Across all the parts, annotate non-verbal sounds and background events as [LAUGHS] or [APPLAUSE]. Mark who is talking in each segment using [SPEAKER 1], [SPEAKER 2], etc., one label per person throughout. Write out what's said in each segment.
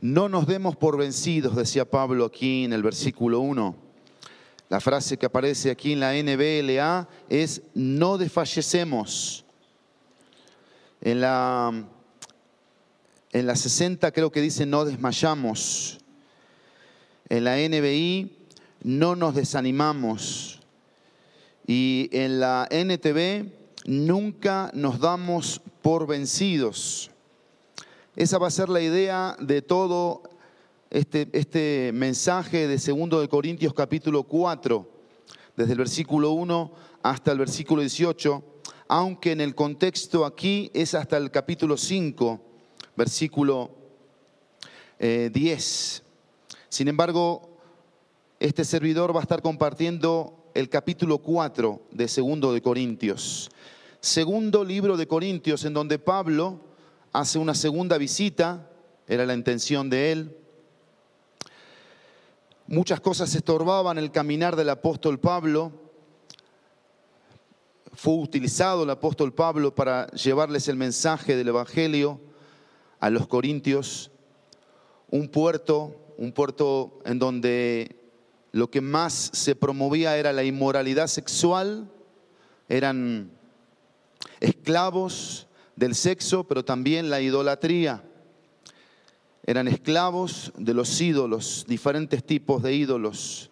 [SPEAKER 1] No nos demos por vencidos, decía Pablo aquí en el versículo 1. La frase que aparece aquí en la NBLA es no desfallecemos. En la, en la 60 creo que dice no desmayamos. En la NBI no nos desanimamos. Y en la NTV nunca nos damos por vencidos. Esa va a ser la idea de todo este, este mensaje de 2 de Corintios capítulo 4, desde el versículo 1 hasta el versículo 18, aunque en el contexto aquí es hasta el capítulo 5, versículo 10. Eh, Sin embargo, este servidor va a estar compartiendo el capítulo 4 de Segundo de Corintios. Segundo libro de Corintios en donde Pablo hace una segunda visita, era la intención de él. Muchas cosas estorbaban el caminar del apóstol Pablo. Fue utilizado el apóstol Pablo para llevarles el mensaje del Evangelio a los corintios. Un puerto, un puerto en donde lo que más se promovía era la inmoralidad sexual, eran esclavos del sexo, pero también la idolatría. Eran esclavos de los ídolos, diferentes tipos de ídolos.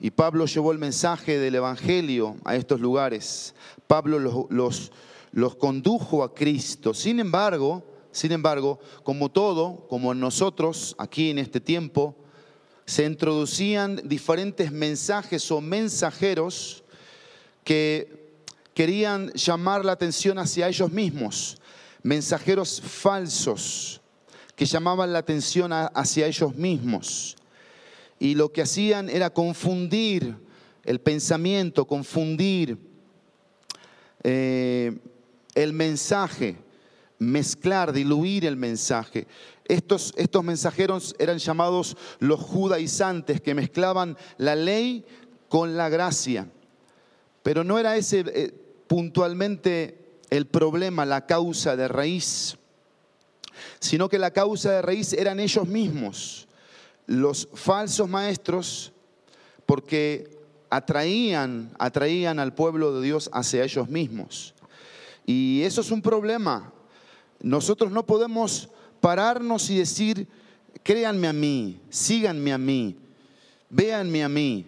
[SPEAKER 1] Y Pablo llevó el mensaje del Evangelio a estos lugares. Pablo los, los, condujo a Cristo. Sin embargo, sin embargo, como todo, como nosotros aquí en este tiempo, se introducían diferentes mensajes o mensajeros que querían llamar la atención hacia ellos mismos, mensajeros falsos que llamaban la atención hacia ellos mismos. Y lo que hacían era confundir el pensamiento, confundir eh, el mensaje, mezclar, diluir el mensaje. Estos, estos mensajeros eran llamados los judaizantes, que mezclaban la ley con la gracia. Pero no era ese eh, puntualmente el problema, la causa de raíz, sino que la causa de raíz eran ellos mismos, los falsos maestros, porque atraían, atraían al pueblo de Dios hacia ellos mismos. Y eso es un problema. Nosotros no podemos pararnos y decir, créanme a mí, síganme a mí, véanme a mí.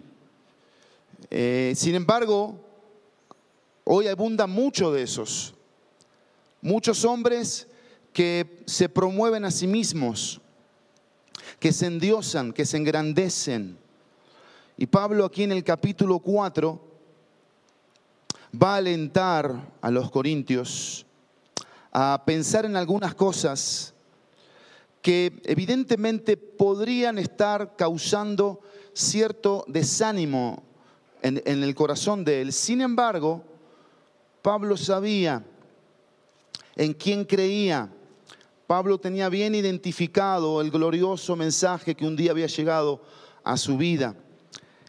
[SPEAKER 1] Eh, sin embargo, hoy abunda mucho de esos. Muchos hombres que se promueven a sí mismos, que se endiosan, que se engrandecen. Y Pablo aquí en el capítulo 4 va a alentar a los corintios a pensar en algunas cosas que evidentemente podrían estar causando cierto desánimo en, el corazón de él. Sin embargo, Pablo sabía en quién creía. Pablo tenía bien identificado el glorioso mensaje que un día había llegado a su vida.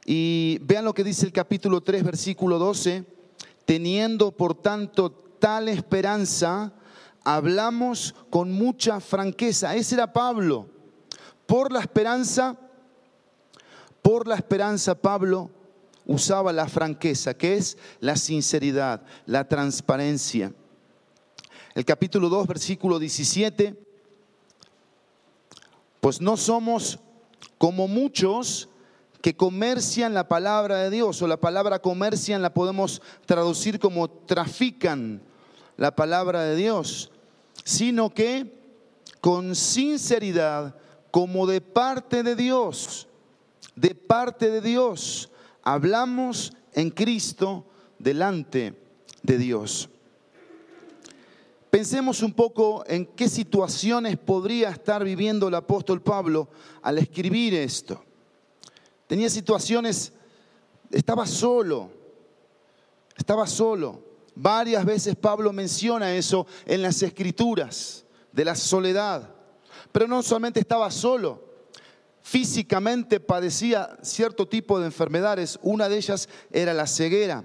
[SPEAKER 1] Y vean lo que dice el capítulo 3, versículo 12. Teniendo por tanto tal esperanza, hablamos con mucha franqueza. Ese era Pablo. Por la esperanza, por la esperanza Pablo usaba la franqueza, que es la sinceridad, la transparencia. El capítulo 2, versículo 17, pues no somos como muchos que comercian la palabra de Dios, o la palabra comercian la podemos traducir como trafican la palabra de Dios, sino que con sinceridad, como de parte de Dios, de parte de Dios, hablamos en Cristo delante de Dios. Pensemos un poco en qué situaciones podría estar viviendo el apóstol Pablo al escribir esto. Tenía situaciones, estaba solo, estaba solo. Varias veces Pablo menciona eso en las escrituras, de la soledad. Pero no solamente estaba solo, físicamente padecía cierto tipo de enfermedades. Una de ellas era la ceguera.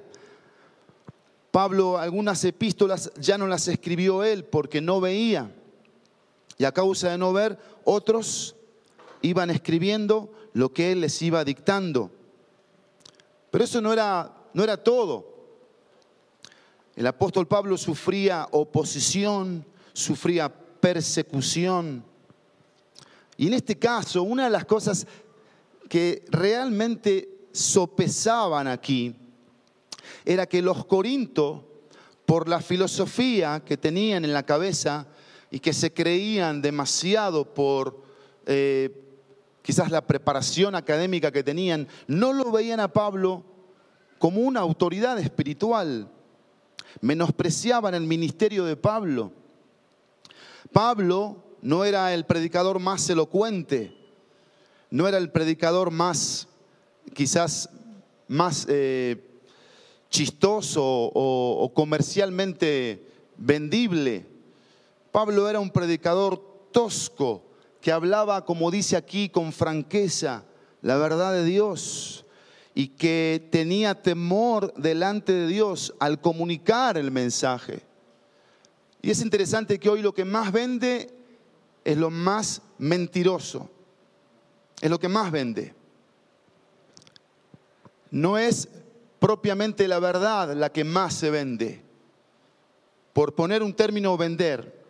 [SPEAKER 1] Pablo algunas epístolas ya no las escribió él porque no veía. Y a causa de no ver, otros iban escribiendo lo que él les iba dictando. Pero eso no era, no era todo. El apóstol Pablo sufría oposición, sufría persecución. Y en este caso, una de las cosas que realmente sopesaban aquí era que los corintos, por la filosofía que tenían en la cabeza y que se creían demasiado por eh, quizás la preparación académica que tenían, no lo veían a Pablo como una autoridad espiritual. Menospreciaban el ministerio de Pablo. Pablo no era el predicador más elocuente, no era el predicador más, quizás más eh, chistoso o comercialmente vendible. Pablo era un predicador tosco, que hablaba, como dice aquí, con franqueza, la verdad de Dios y que tenía temor delante de Dios al comunicar el mensaje. Y es interesante que hoy lo que más vende es lo más mentiroso, es lo que más vende. No es propiamente la verdad la que más se vende. Por poner un término vender,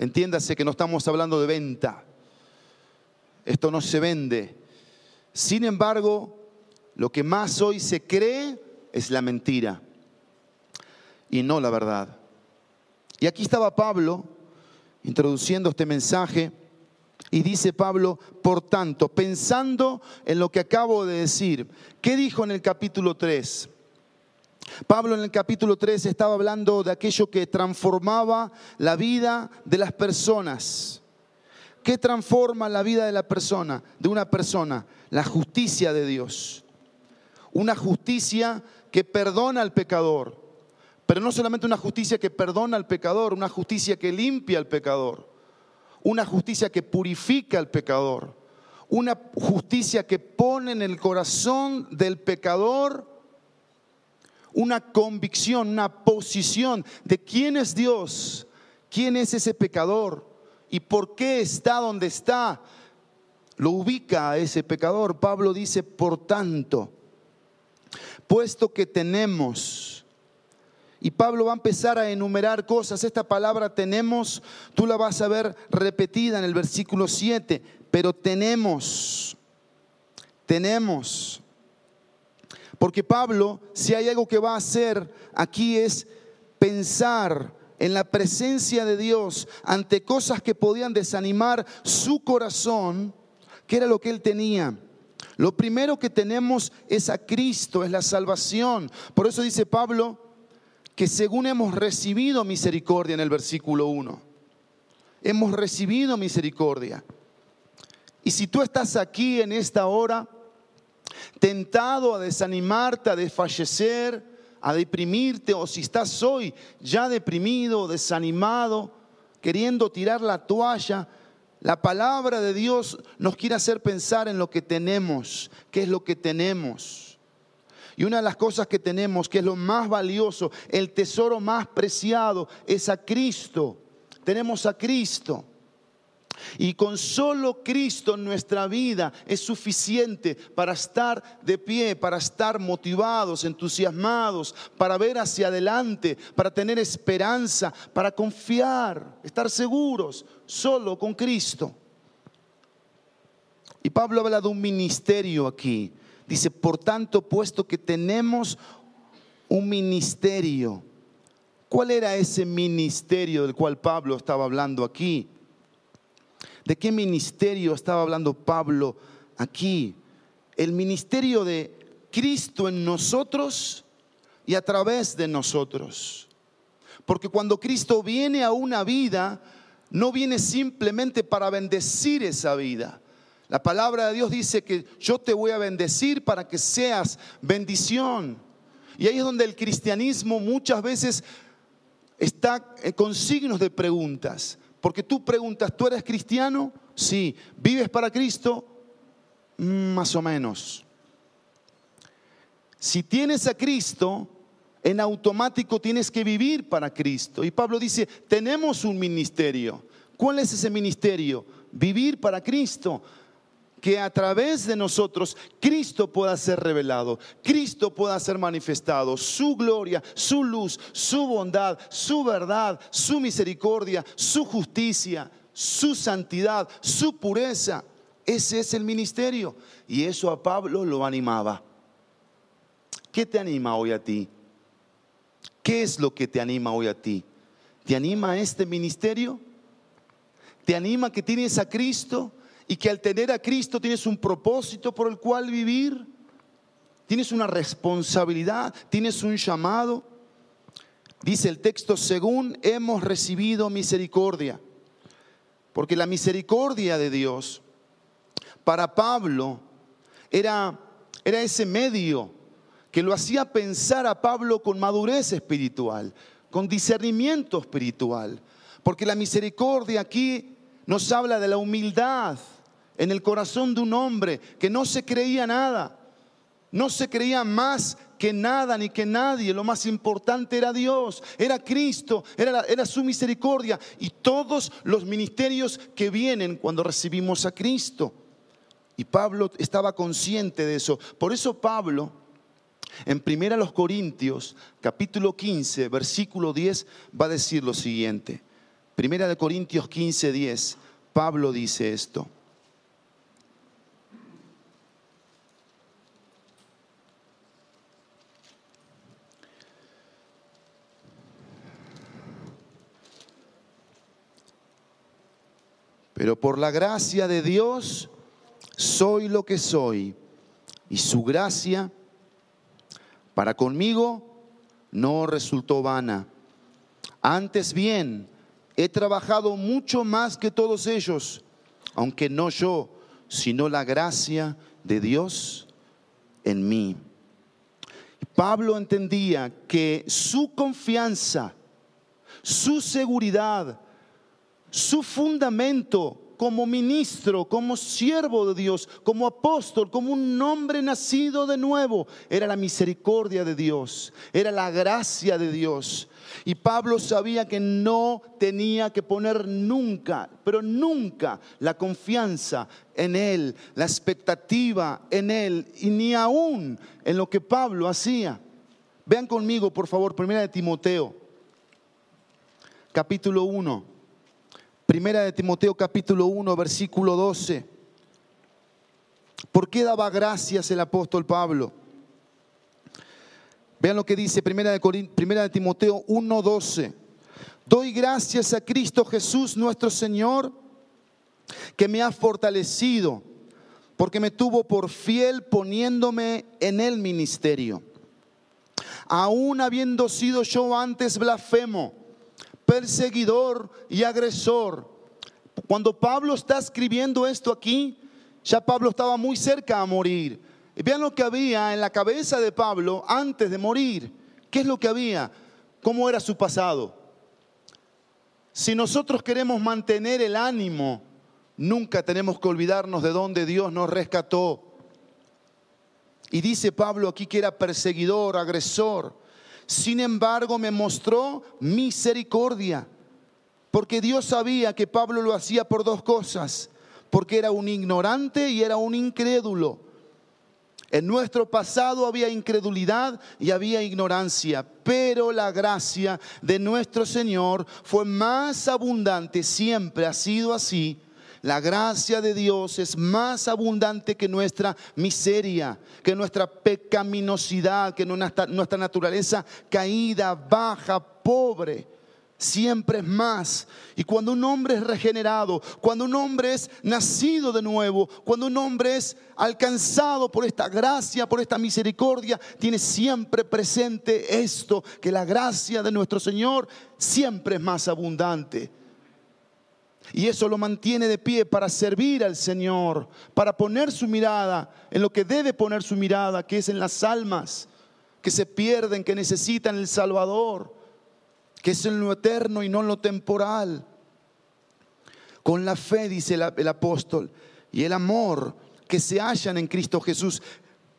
[SPEAKER 1] entiéndase que no estamos hablando de venta, esto no se vende. Sin embargo, lo que más hoy se cree es la mentira y no la verdad. Y aquí estaba Pablo introduciendo este mensaje y dice Pablo, por tanto, pensando en lo que acabo de decir, ¿qué dijo en el capítulo 3? Pablo en el capítulo 3 estaba hablando de aquello que transformaba la vida de las personas. ¿Qué transforma la vida de la persona, de una persona? La justicia de Dios. Una justicia que perdona al pecador. Pero no solamente una justicia que perdona al pecador, una justicia que limpia al pecador. Una justicia que purifica al pecador. Una justicia que pone en el corazón del pecador una convicción, una posición de quién es Dios, quién es ese pecador, y por qué está donde está, lo ubica a ese pecador. Pablo dice, por tanto, puesto que tenemos, y Pablo va a empezar a enumerar cosas, esta palabra tenemos, tú la vas a ver repetida en el versículo 7, pero tenemos, tenemos. Porque Pablo, si hay algo que va a hacer aquí es pensar en la presencia de Dios ante cosas que podían desanimar su corazón, que era lo que él tenía. Lo primero que tenemos es a Cristo, es la salvación. Por eso dice Pablo que según hemos recibido misericordia en el versículo 1, hemos recibido misericordia. Y si tú estás aquí en esta hora, tentado a desanimarte, a desfallecer, a deprimirte o si estás hoy ya deprimido, desanimado, queriendo tirar la toalla, la palabra de Dios nos quiere hacer pensar en lo que tenemos, qué es lo que tenemos. Y una de las cosas que tenemos, que es lo más valioso, el tesoro más preciado, es a Cristo. Tenemos a Cristo. Y con solo Cristo en nuestra vida es suficiente para estar de pie, para estar motivados, entusiasmados, para ver hacia adelante, para tener esperanza, para confiar, estar seguros, solo con Cristo. Y Pablo habla de un ministerio aquí. Dice, por tanto, puesto que tenemos un ministerio, ¿cuál era ese ministerio del cual Pablo estaba hablando aquí? ¿De qué ministerio estaba hablando Pablo aquí? El ministerio de Cristo en nosotros y a través de nosotros. Porque cuando Cristo viene a una vida, no viene simplemente para bendecir esa vida. La palabra de Dios dice que yo te voy a bendecir para que seas bendición. Y ahí es donde el cristianismo muchas veces está con signos de preguntas. Porque tú preguntas, ¿tú eres cristiano? Sí. ¿Vives para Cristo? Mm, más o menos. Si tienes a Cristo, en automático tienes que vivir para Cristo. Y Pablo dice, tenemos un ministerio. ¿Cuál es ese ministerio? Vivir para Cristo. Que a través de nosotros Cristo pueda ser revelado, Cristo pueda ser manifestado, su gloria, su luz, su bondad, su verdad, su misericordia, su justicia, su santidad, su pureza. Ese es el ministerio. Y eso a Pablo lo animaba. ¿Qué te anima hoy a ti? ¿Qué es lo que te anima hoy a ti? ¿Te anima este ministerio? ¿Te anima que tienes a Cristo y que al tener a Cristo tienes un propósito por el cual vivir? ¿Tienes una responsabilidad? ¿Tienes un llamado? Dice el texto, según hemos recibido misericordia. Porque la misericordia de Dios para Pablo era, era ese medio que lo hacía pensar a Pablo con madurez espiritual, con discernimiento espiritual. Porque la misericordia aquí nos habla de la humildad en el corazón de un hombre que no se creía nada, no se creía más que nada ni que nadie. Lo más importante era Dios, era Cristo, era, era su misericordia y todos los ministerios que vienen cuando recibimos a Cristo. Y Pablo estaba consciente de eso. Por eso Pablo en 1 Corintios, capítulo 15, versículo 10, va a decir lo siguiente. Primera de Corintios 15, 10, Pablo dice esto. Pero por la gracia de Dios soy lo que soy y su gracia para conmigo no resultó vana. Antes bien, he trabajado mucho más que todos ellos, aunque no yo, sino la gracia de Dios en mí. Pablo entendía que su confianza, su seguridad, su fundamento como ministro, como siervo de Dios, como apóstol, como un hombre nacido de nuevo. Era la misericordia de Dios, era la gracia de Dios. Y Pablo sabía que no tenía que poner nunca, pero nunca la confianza en Él, la expectativa en Él, y ni aún en lo que Pablo hacía. Vean conmigo, por favor, primera de Timoteo, capítulo 1. Primera de Timoteo capítulo 1, versículo 12. ¿Por qué daba gracias el apóstol Pablo? Vean lo que dice Primera de, Primera de Timoteo 1, 12. Doy gracias a Cristo Jesús nuestro Señor, que me ha fortalecido, porque me tuvo por fiel poniéndome en el ministerio. Aún habiendo sido yo antes blasfemo, perseguidor y agresor. Cuando Pablo está escribiendo esto aquí, ya Pablo estaba muy cerca a morir. Vean lo que había en la cabeza de Pablo antes de morir. ¿Qué es lo que había? ¿Cómo era su pasado? Si nosotros queremos mantener el ánimo, nunca tenemos que olvidarnos de dónde Dios nos rescató. Y dice Pablo aquí que era perseguidor, agresor. Sin embargo, me mostró misericordia, porque Dios sabía que Pablo lo hacía por dos cosas, porque era un ignorante y era un incrédulo. En nuestro pasado había incredulidad y había ignorancia, pero la gracia de nuestro Señor fue más abundante, siempre ha sido así la gracia de Dios es más abundante que nuestra miseria, que nuestra pecaminosidad, que nuestra, naturaleza caída, baja, pobre siempre es más. Y cuando un hombre es regenerado, cuando un hombre es nacido de nuevo, cuando un hombre es alcanzado por esta gracia, por esta misericordia, tiene siempre presente esto, que la gracia de nuestro Señor siempre es más abundante. Y eso lo mantiene de pie para servir al Señor, para poner su mirada en lo que debe poner su mirada, que es en las almas que se pierden, que necesitan el Salvador, que es en lo eterno y no en lo temporal. Con la fe, dice el, el apóstol, y el amor que se hallan en Cristo Jesús.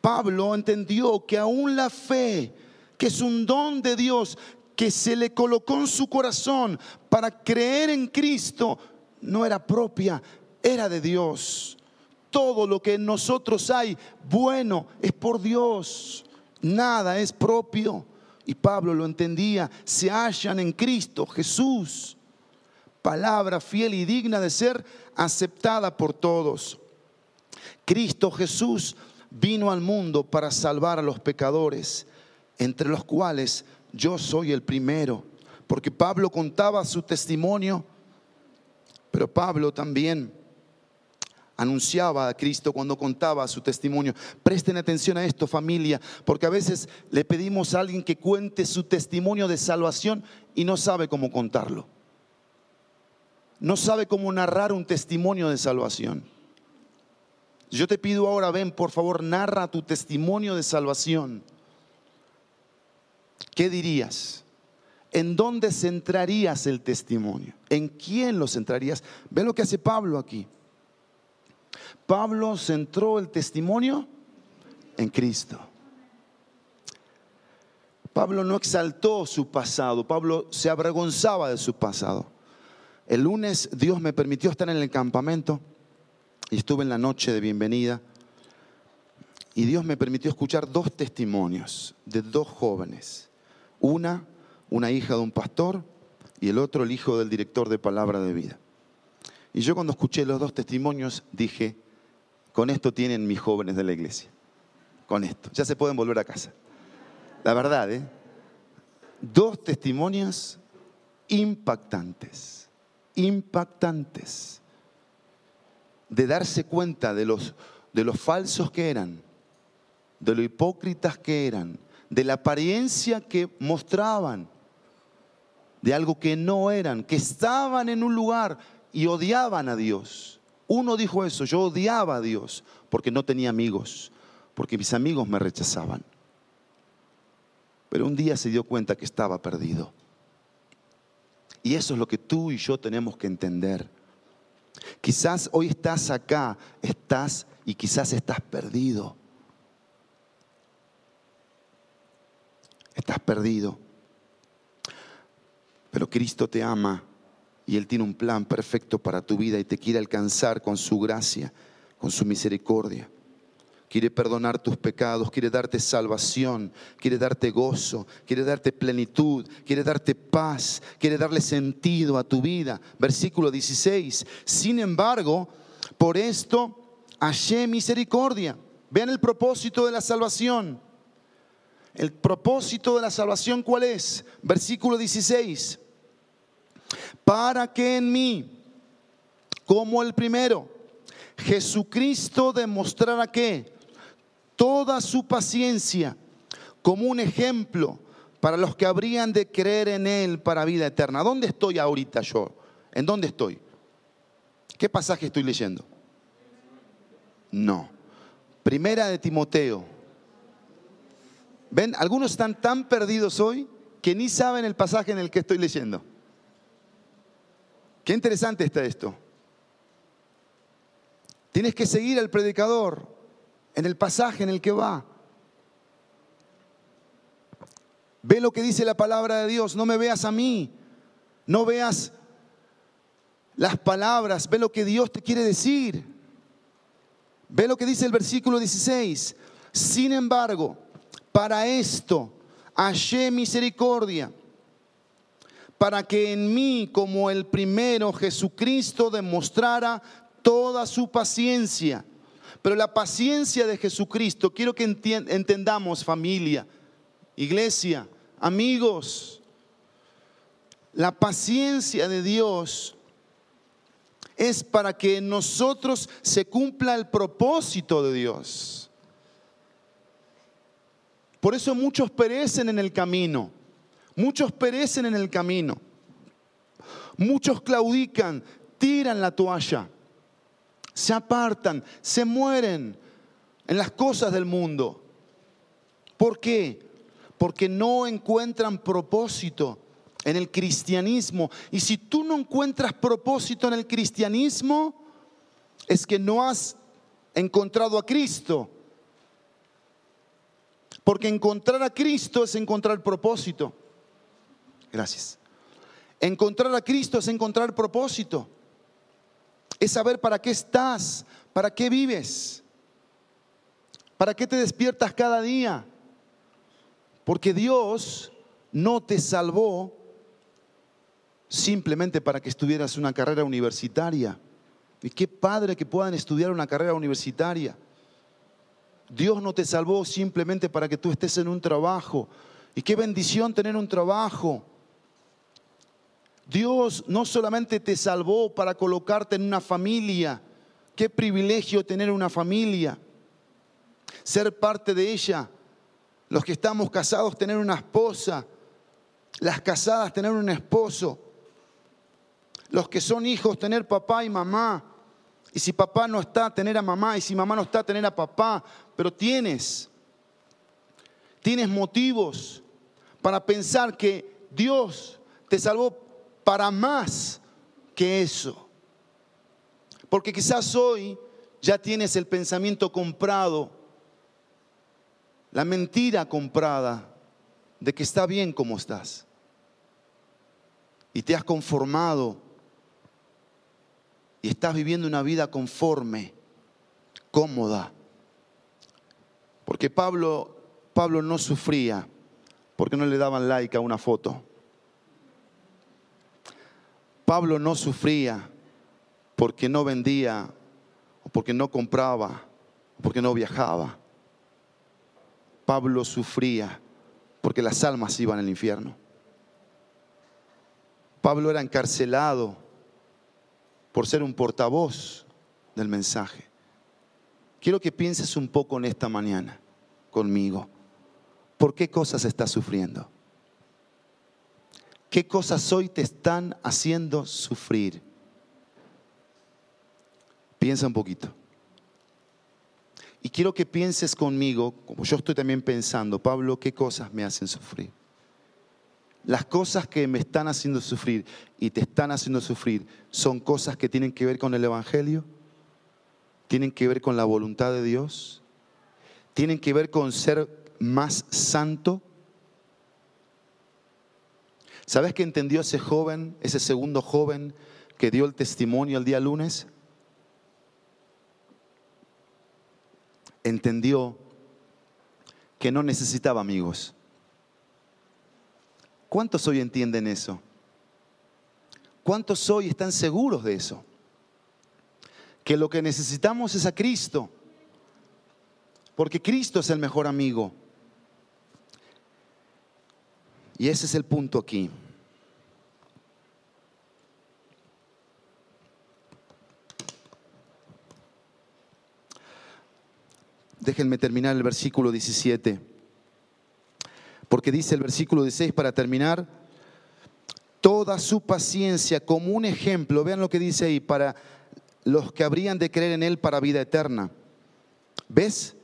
[SPEAKER 1] Pablo entendió que aún la fe, que es un don de Dios, que se le colocó en su corazón para creer en Cristo, no era propia, era de Dios. Todo lo que en nosotros hay bueno es por Dios. Nada es propio. Y Pablo lo entendía. Se hallan en Cristo Jesús. Palabra fiel y digna de ser aceptada por todos. Cristo Jesús vino al mundo para salvar a los pecadores, entre los cuales yo soy el primero. Porque Pablo contaba su testimonio, pero Pablo también anunciaba a Cristo cuando contaba su testimonio. Presten atención a esto, familia, porque a veces le pedimos a alguien que cuente su testimonio de salvación y no sabe cómo contarlo. No sabe cómo narrar un testimonio de salvación. Yo te pido ahora, ven, por favor, narra tu testimonio de salvación. ¿Qué dirías? ¿En dónde centrarías el testimonio? ¿En quién lo centrarías? Ve lo que hace Pablo aquí. Pablo centró el testimonio en Cristo. Pablo no exaltó su pasado, Pablo se avergonzaba de su pasado. El lunes Dios me permitió estar en el campamento y estuve en la noche de bienvenida y Dios me permitió escuchar dos testimonios de dos jóvenes. Una, una hija de un pastor y el otro, el hijo del director de Palabra de Vida. Y yo cuando escuché los dos testimonios dije, con esto tienen mis jóvenes de la iglesia. Con esto. Ya se pueden volver a casa. La verdad, ¿eh? Dos testimonios impactantes. Impactantes. De darse cuenta de los, de los falsos que eran, de lo hipócritas que eran, de la apariencia que mostraban, de algo que no eran, que estaban en un lugar y odiaban a Dios uno dijo eso, yo odiaba a Dios porque no tenía amigos, porque mis amigos me rechazaban. Pero un día se dio cuenta que estaba perdido. Y eso es lo que tú y yo tenemos que entender. Quizás hoy estás acá, estás y quizás estás perdido. Estás perdido. Pero Cristo te ama y Él tiene un plan perfecto para tu vida y te quiere alcanzar con su gracia, con su misericordia. Quiere perdonar tus pecados, quiere darte salvación, quiere darte gozo, quiere darte plenitud, quiere darte paz, quiere darle sentido a tu vida. Versículo 16. Sin embargo, por esto hallé misericordia. Vean el propósito de la salvación. El propósito de la salvación, ¿cuál es? Versículo 16 para que en mí, como el primero, Jesucristo demostrara que toda su paciencia como un ejemplo para los que habrían de creer en Él para vida eterna. ¿Dónde estoy ahorita yo? ¿En dónde estoy? ¿Qué pasaje estoy leyendo? No. Primera de Timoteo. ¿Ven? Algunos están tan perdidos hoy que ni saben el pasaje en el que estoy leyendo. Qué interesante está esto. Tienes que seguir al predicador en el pasaje en el que va. Ve lo que dice la palabra de Dios, no me veas a mí, no veas las palabras, ve lo que Dios te quiere decir. Ve lo que dice el versículo 16. Sin embargo, para esto hallé misericordia para que en mí, como el primero, Jesucristo demostrara toda su paciencia. Pero la paciencia de Jesucristo, quiero que entendamos familia, iglesia, amigos, la paciencia de Dios es para que en nosotros se cumpla el propósito de Dios. Por eso muchos perecen en el camino. Muchos perecen en el camino. Muchos claudican, tiran la toalla, se apartan, se mueren en las cosas del mundo. ¿Por qué? Porque no encuentran propósito en el cristianismo. Y si tú no encuentras propósito en el cristianismo, es que no has encontrado a Cristo. Porque encontrar a Cristo es encontrar propósito. Gracias. Encontrar a Cristo es encontrar propósito. Es saber para qué estás, para qué vives, para qué te despiertas cada día. Porque Dios no te salvó simplemente para que estuvieras una carrera universitaria. Y qué padre que puedan estudiar una carrera universitaria. Dios no te salvó simplemente para que tú estés en un trabajo. Y qué bendición tener un trabajo. Dios no solamente te salvó para colocarte en una familia. Qué privilegio tener una familia. Ser parte de ella. Los que estamos casados, tener una esposa. Las casadas, tener un esposo. Los que son hijos, tener papá y mamá. Y si papá no está, tener a mamá. Y si mamá no está, tener a papá. Pero tienes, tienes motivos para pensar que Dios te salvó para más que eso. Porque quizás hoy ya tienes el pensamiento comprado, la mentira comprada de que está bien como estás. Y te has conformado y estás viviendo una vida conforme, cómoda. Porque Pablo, Pablo no sufría porque no le daban like a una foto. Pablo no sufría porque no vendía porque no compraba porque no viajaba. Pablo sufría porque las almas iban al infierno. Pablo era encarcelado por ser un portavoz del mensaje. Quiero que pienses un poco en esta mañana conmigo. ¿Por qué cosas estás sufriendo? ¿Qué cosas hoy te están haciendo sufrir? Piensa un poquito. Y quiero que pienses conmigo, como yo estoy también pensando, Pablo, ¿qué cosas me hacen sufrir? Las cosas que me están haciendo sufrir y te están haciendo sufrir son cosas que tienen que ver con el Evangelio, tienen que ver con la voluntad de Dios, tienen que ver con ser más santo. ¿Sabes qué entendió ese joven, ese segundo joven que dio el testimonio el día lunes? Entendió que no necesitaba amigos ¿Cuántos hoy entienden eso? ¿Cuántos hoy están seguros de eso? Que lo que necesitamos es a Cristo. Porque Cristo es el mejor amigo. Y ese es el punto aquí. Déjenme terminar el versículo 17 porque dice el versículo 16 para terminar, toda su paciencia como un ejemplo, vean lo que dice ahí, para los que habrían de creer en Él para vida eterna. ¿Ves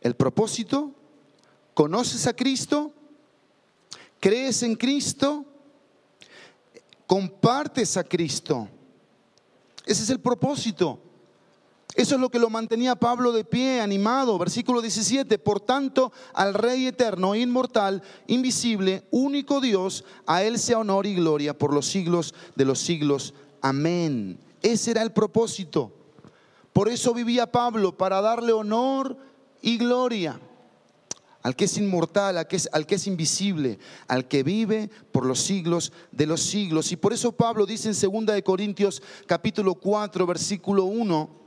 [SPEAKER 1] el propósito? ¿Conoces a Cristo? ¿Crees en Cristo? ¿Compartes a Cristo? Ese es el propósito. Eso es lo que lo mantenía Pablo de pie, animado. Versículo 17. Por tanto, al Rey eterno, inmortal, invisible, único Dios, a Él sea honor y gloria por los siglos de los siglos. Amén. Ese era el propósito. Por eso vivía Pablo, para darle honor y gloria al que es inmortal, al que es, invisible, al que vive por los siglos de los siglos. Y por eso Pablo dice en 2 Corintios capítulo 4, versículo 1,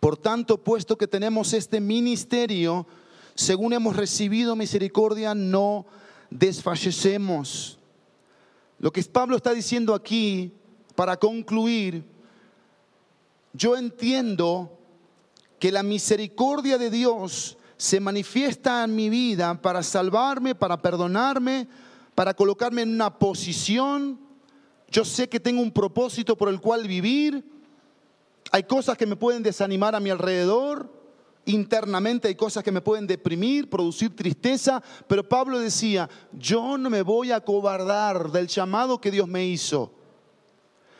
[SPEAKER 1] por tanto, puesto que tenemos este ministerio, según hemos recibido misericordia, no desfallecemos. Lo que Pablo está diciendo aquí, para concluir, yo entiendo que la misericordia de Dios se manifiesta en mi vida para salvarme, para perdonarme, para colocarme en una posición. Yo sé que tengo un propósito por el cual vivir hay cosas que me pueden desanimar a mi alrededor, internamente hay cosas que me pueden deprimir, producir tristeza, pero Pablo decía, yo no me voy a cobardar del llamado que Dios me hizo.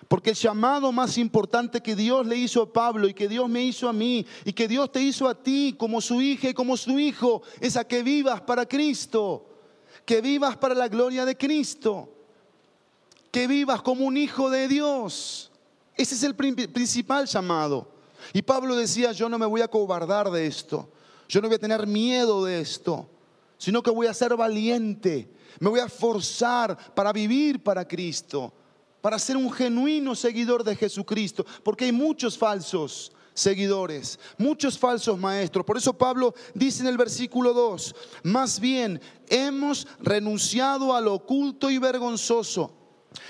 [SPEAKER 1] Porque el llamado más importante que Dios le hizo a Pablo y que Dios me hizo a mí y que Dios te hizo a ti como su hija y como su hijo es a que vivas para Cristo, que vivas para la gloria de Cristo, que vivas como un hijo de Dios. Ese es el principal llamado. Y Pablo decía, yo no me voy a cobardar de esto, yo no voy a tener miedo de esto, sino que voy a ser valiente, me voy a forzar para vivir para Cristo, para ser un genuino seguidor de Jesucristo, porque hay muchos falsos seguidores, muchos falsos maestros. Por eso Pablo dice en el versículo 2, más bien hemos renunciado a lo oculto y vergonzoso,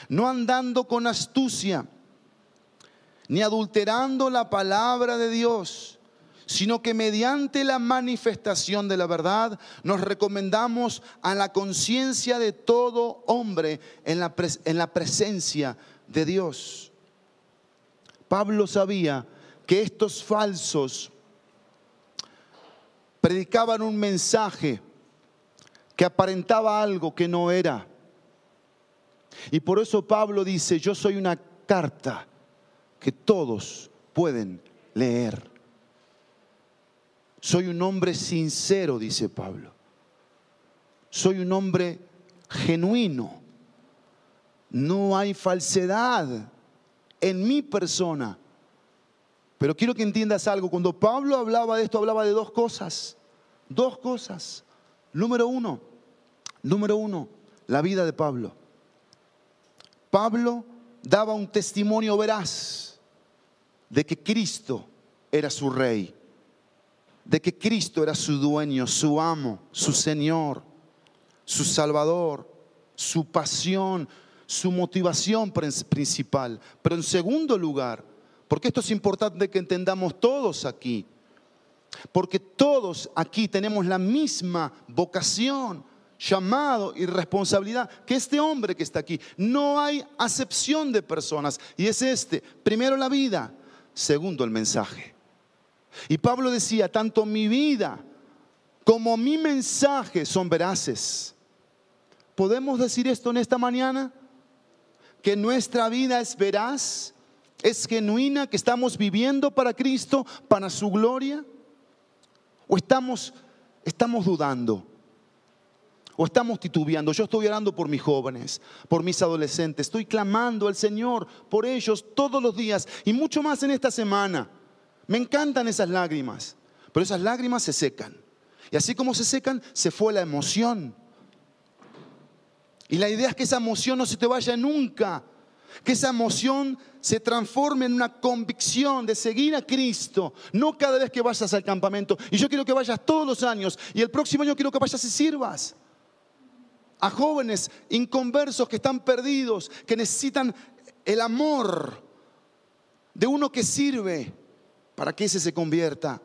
[SPEAKER 1] no andando con astucia, ni adulterando la palabra de Dios, sino que mediante la manifestación de la verdad nos recomendamos a la conciencia de todo hombre en la, en la presencia de Dios. Pablo sabía que estos falsos predicaban un mensaje que aparentaba algo que no era. Y por eso Pablo dice, yo soy una carta que todos pueden leer. Soy un hombre sincero, dice Pablo. Soy un hombre genuino. No hay falsedad en mi persona. Pero quiero que entiendas algo. Cuando Pablo hablaba de esto, hablaba de dos cosas. Dos cosas. Número uno, número uno, la vida de Pablo. Pablo daba un testimonio veraz de que Cristo era su rey, de que Cristo era su dueño, su amo, su Señor, su Salvador, su pasión, su motivación principal. Pero en segundo lugar, porque esto es importante que entendamos todos aquí. Porque todos aquí tenemos la misma vocación, llamado y responsabilidad que este hombre que está aquí. No hay acepción de personas. Y es este. Primero la vida. Segundo el mensaje. Y Pablo decía, tanto mi vida como mi mensaje son veraces. ¿Podemos decir esto en esta mañana? Que nuestra vida es veraz ¿Es genuina que estamos viviendo para Cristo, para su gloria? ¿O estamos, estamos dudando? ¿O estamos titubeando? Yo estoy orando por mis jóvenes, por mis adolescentes. Estoy clamando al Señor por ellos todos los días y mucho más en esta semana. Me encantan esas lágrimas, pero esas lágrimas se secan. Y así como se secan, se fue la emoción. Y la idea es que esa emoción no se te vaya nunca que esa emoción se transforme en una convicción de seguir a Cristo, no cada vez que vayas al campamento. Y yo quiero que vayas todos los años y el próximo año quiero que vayas y sirvas. A jóvenes inconversos que están perdidos, que necesitan el amor de uno que sirve para que ese se convierta.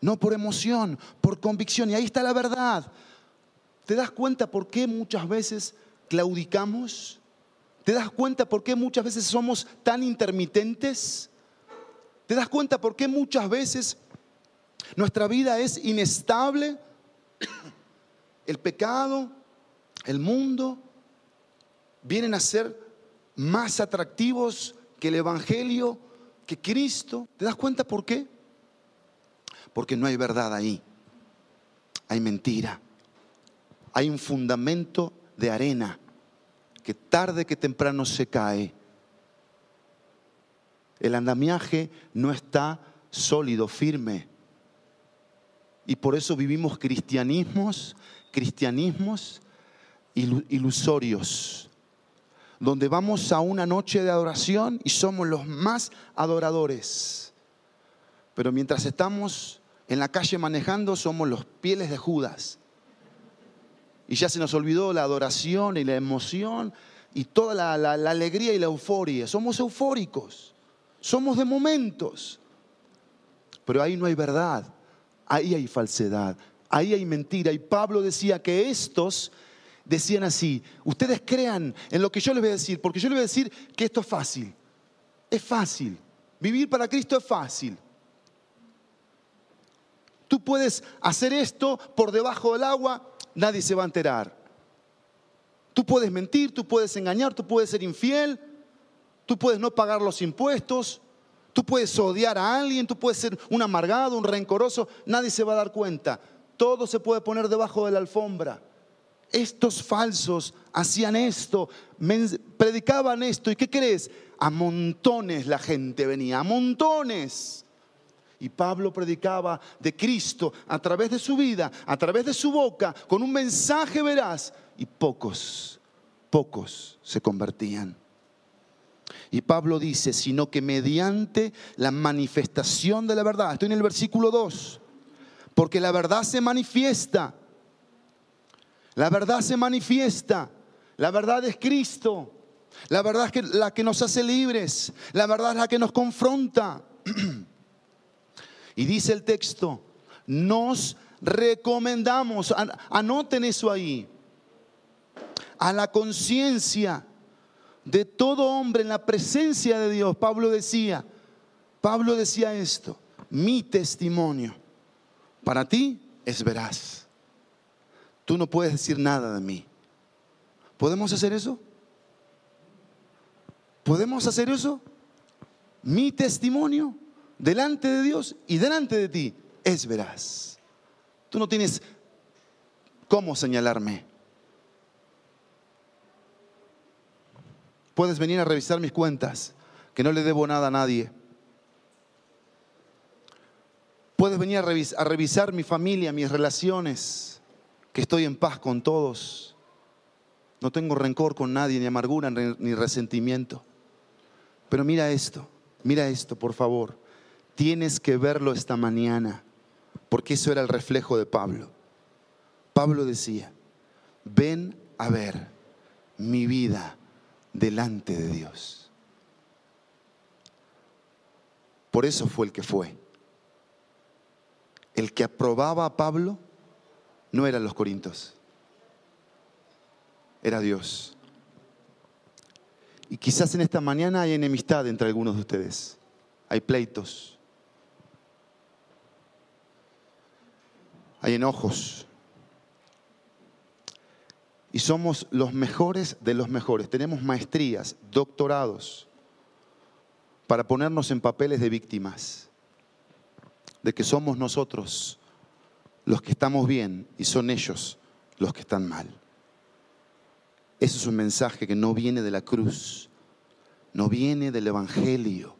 [SPEAKER 1] No por emoción, por convicción. Y ahí está la verdad. ¿Te das cuenta por qué muchas veces claudicamos? ¿Te das cuenta por qué muchas veces somos tan intermitentes? ¿Te das cuenta por qué muchas veces nuestra vida es inestable? El pecado, el mundo, vienen a ser más atractivos que el Evangelio, que Cristo. ¿Te das cuenta por qué? Porque no hay verdad ahí. Hay mentira. Hay un fundamento de arena que tarde que temprano se cae. El andamiaje no está sólido, firme. Y por eso vivimos cristianismos, cristianismos ilusorios, donde vamos a una noche de adoración y somos los más adoradores. Pero mientras estamos en la calle manejando, somos los pieles de Judas y ya se nos olvidó la adoración y la emoción y toda la, alegría y la euforia. Somos eufóricos, somos de momentos. Pero ahí no hay verdad, ahí hay falsedad, ahí hay mentira. Y Pablo decía que estos decían así, ustedes crean en lo que yo les voy a decir, porque yo les voy a decir que esto es fácil. Es fácil. Vivir para Cristo es fácil. Tú puedes hacer esto por debajo del agua nadie se va a enterar. Tú puedes mentir, tú puedes engañar, tú puedes ser infiel, tú puedes no pagar los impuestos, tú puedes odiar a alguien, tú puedes ser un amargado, un rencoroso, nadie se va a dar cuenta. Todo se puede poner debajo de la alfombra. estos falsos hacían esto, predicaban esto. ¿Y qué crees? A montones la gente venía, a montones. Y Pablo predicaba de Cristo a través de su vida, a través de su boca, con un mensaje veraz. Y pocos, pocos se convertían. Y Pablo dice, sino que mediante la manifestación de la verdad, estoy en el versículo 2, porque la verdad se manifiesta la verdad se manifiesta. La verdad es Cristo. La verdad es la que nos hace libres. La verdad es la que nos confronta. [CLEARS THROAT] y dice el texto, nos recomendamos, anoten eso ahí, a la conciencia de todo hombre en la presencia de Dios. Pablo decía, Pablo decía esto, mi testimonio para ti es veraz tú no puedes decir nada de mí. ¿Podemos hacer eso? ¿Podemos hacer eso? Mi testimonio delante de Dios y delante de ti es veraz. Tú no tienes cómo señalarme. Puedes venir a revisar mis cuentas, que no le debo nada a nadie. Puedes venir a, revisar mi familia, mis relaciones que estoy en paz con todos. No tengo rencor con nadie, ni amargura, ni resentimiento. Pero mira esto, mira esto, por favor. Tienes que verlo esta mañana, porque eso era el reflejo de Pablo. Pablo decía, ven a ver mi vida delante de Dios. Por eso fue el que fue. El que aprobaba a Pablo no eran los corintos, era Dios. Y quizás en esta mañana hay enemistad entre algunos de ustedes, hay pleitos, hay enojos. Y somos los mejores de los mejores. Tenemos maestrías, doctorados, para ponernos en papeles de víctimas, de que somos nosotros los que estamos bien y son ellos los que están mal. Ese es un mensaje que no viene de la cruz, no viene del Evangelio.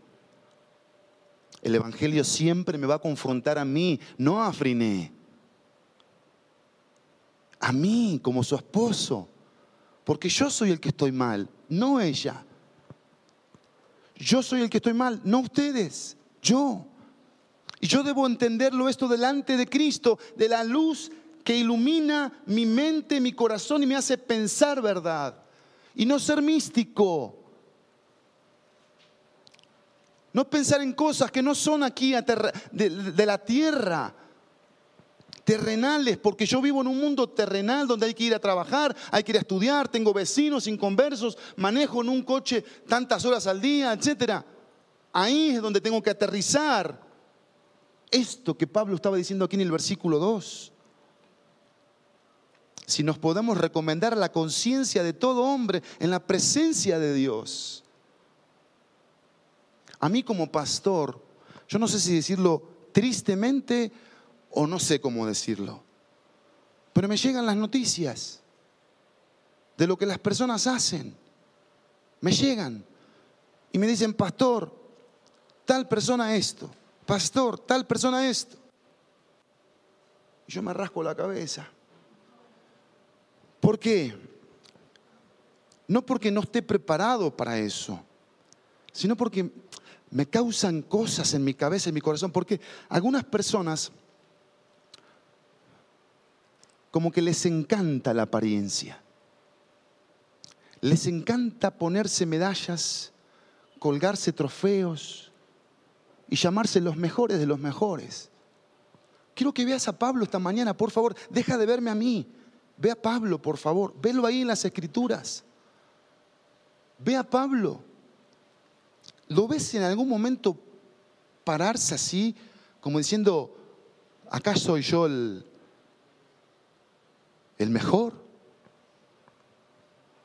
[SPEAKER 1] El Evangelio siempre me va a confrontar a mí, no a Friné. A mí como su esposo. Porque yo soy el que estoy mal, no ella. Yo soy el que estoy mal, no ustedes, yo. Y yo debo entenderlo esto delante de Cristo, de la luz que ilumina mi mente, mi corazón y me hace pensar verdad. Y no ser místico. No pensar en cosas que no son aquí de, la tierra, terrenales, porque yo vivo en un mundo terrenal donde hay que ir a trabajar, hay que ir a estudiar, tengo vecinos inconversos, manejo en un coche tantas horas al día, etc. Ahí es donde tengo que aterrizar esto que Pablo estaba diciendo aquí en el versículo 2. Si nos podemos recomendar la conciencia de todo hombre en la presencia de Dios. A mí como pastor, yo no sé si decirlo tristemente o no sé cómo decirlo, pero me llegan las noticias de lo que las personas hacen. Me llegan y me dicen, pastor, tal persona esto pastor, tal persona esto. Yo me rasco la cabeza. ¿Por qué? No porque no esté preparado para eso, sino porque me causan cosas en mi cabeza, en mi corazón, porque algunas personas como que les encanta la apariencia. Les encanta ponerse medallas, colgarse trofeos, y llamarse los mejores de los mejores. Quiero que veas a Pablo esta mañana, por favor. Deja de verme a mí. Ve a Pablo, por favor. Velo ahí en las escrituras. Ve a Pablo. ¿Lo ves en algún momento pararse así, como diciendo, acá soy yo el, el mejor?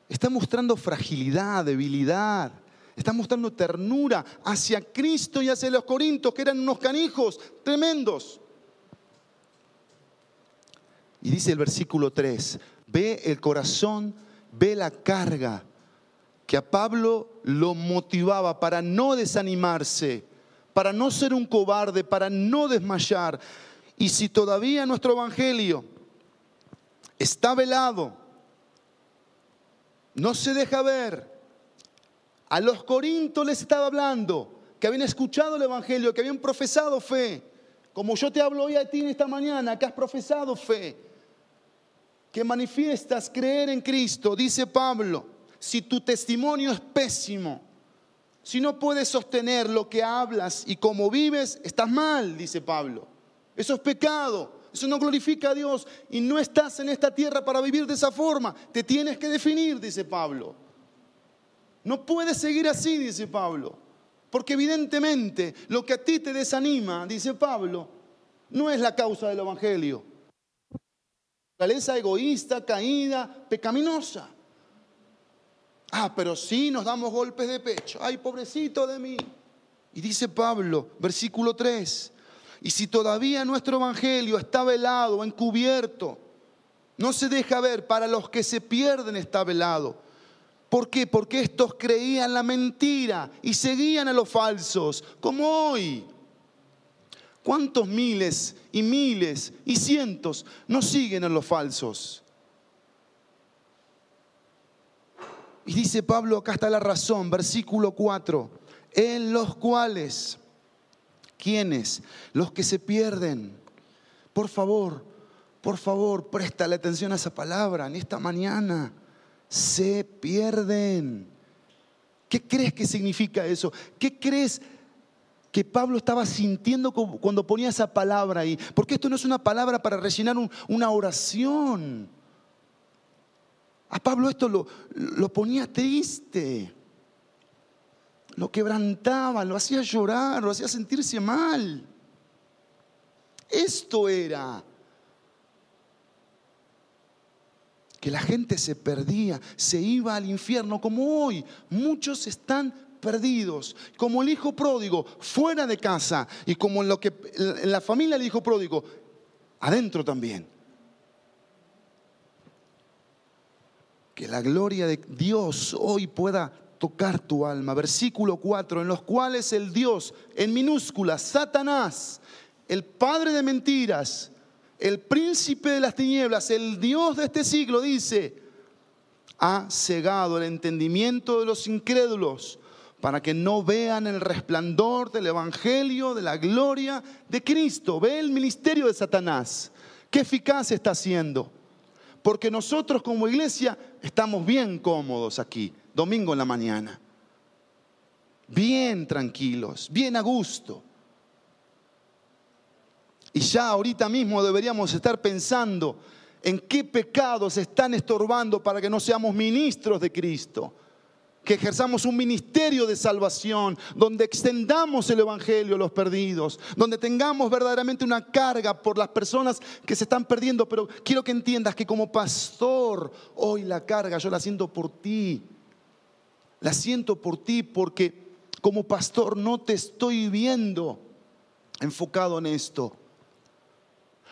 [SPEAKER 1] Está mostrando fragilidad, debilidad. Está mostrando ternura hacia Cristo y hacia los Corintios, que eran unos canijos tremendos. Y dice el versículo 3, Ve el corazón, ve la carga que a Pablo lo motivaba para no desanimarse, para no ser un cobarde, para no desmayar. Y si todavía nuestro evangelio está velado, no se deja ver, a los corintos les estaba hablando que habían escuchado el evangelio, que habían profesado fe, como yo te hablo hoy a ti en esta mañana, que has profesado fe, que manifiestas creer en Cristo, dice Pablo, si tu testimonio es pésimo, si no puedes sostener lo que hablas y cómo vives, estás mal, dice Pablo. Eso es pecado, eso no glorifica a Dios y no estás en esta tierra para vivir de esa forma. Te tienes que definir, dice Pablo. No puedes seguir así, dice Pablo. Porque evidentemente lo que a ti te desanima, dice Pablo, no es la causa del Evangelio. Naturaleza egoísta, caída, pecaminosa. Ah, pero sí nos damos golpes de pecho. Ay, pobrecito de mí. Y dice Pablo, versículo 3, y si todavía nuestro evangelio está velado, encubierto, no se deja ver, para los que se pierden está velado. ¿Por qué? Porque estos creían la mentira y seguían a los falsos, como hoy. ¿Cuántos miles y miles y cientos no siguen a los falsos? Y dice Pablo, acá está la razón, versículo 4, en los cuales, ¿quiénes? Los que se pierden. Por favor, por favor, préstale atención a esa palabra en esta mañana. Se pierden. ¿Qué crees que significa eso? ¿Qué crees que Pablo estaba sintiendo cuando ponía esa palabra ahí? Porque esto no es una palabra para rellenar una oración. A Pablo esto lo, lo ponía triste, lo quebrantaba, lo hacía llorar, lo hacía sentirse mal. Esto era que la gente se perdía, se iba al infierno, como hoy muchos están perdidos, como el hijo pródigo fuera de casa y como en lo que la familia del hijo pródigo adentro también. que la gloria de Dios hoy pueda tocar tu alma. Versículo 4, en los cuales el Dios, en minúsculas, Satanás, el padre de mentiras, el príncipe de las tinieblas, el Dios de este siglo, dice, ha cegado el entendimiento de los incrédulos para que no vean el resplandor del Evangelio, de la gloria de Cristo. Ve el ministerio de Satanás. ¿Qué eficaz está haciendo? Porque nosotros como iglesia estamos bien cómodos aquí, domingo en la mañana. Bien tranquilos, bien a gusto. Y ya ahorita mismo deberíamos estar pensando en qué pecados están estorbando para que no seamos ministros de Cristo que ejerzamos un ministerio de salvación, donde extendamos el Evangelio a los perdidos, donde tengamos verdaderamente una carga por las personas que se están perdiendo. Pero quiero que entiendas que como pastor, hoy la carga yo la siento por ti. La siento por ti porque como pastor no te estoy viendo enfocado en esto.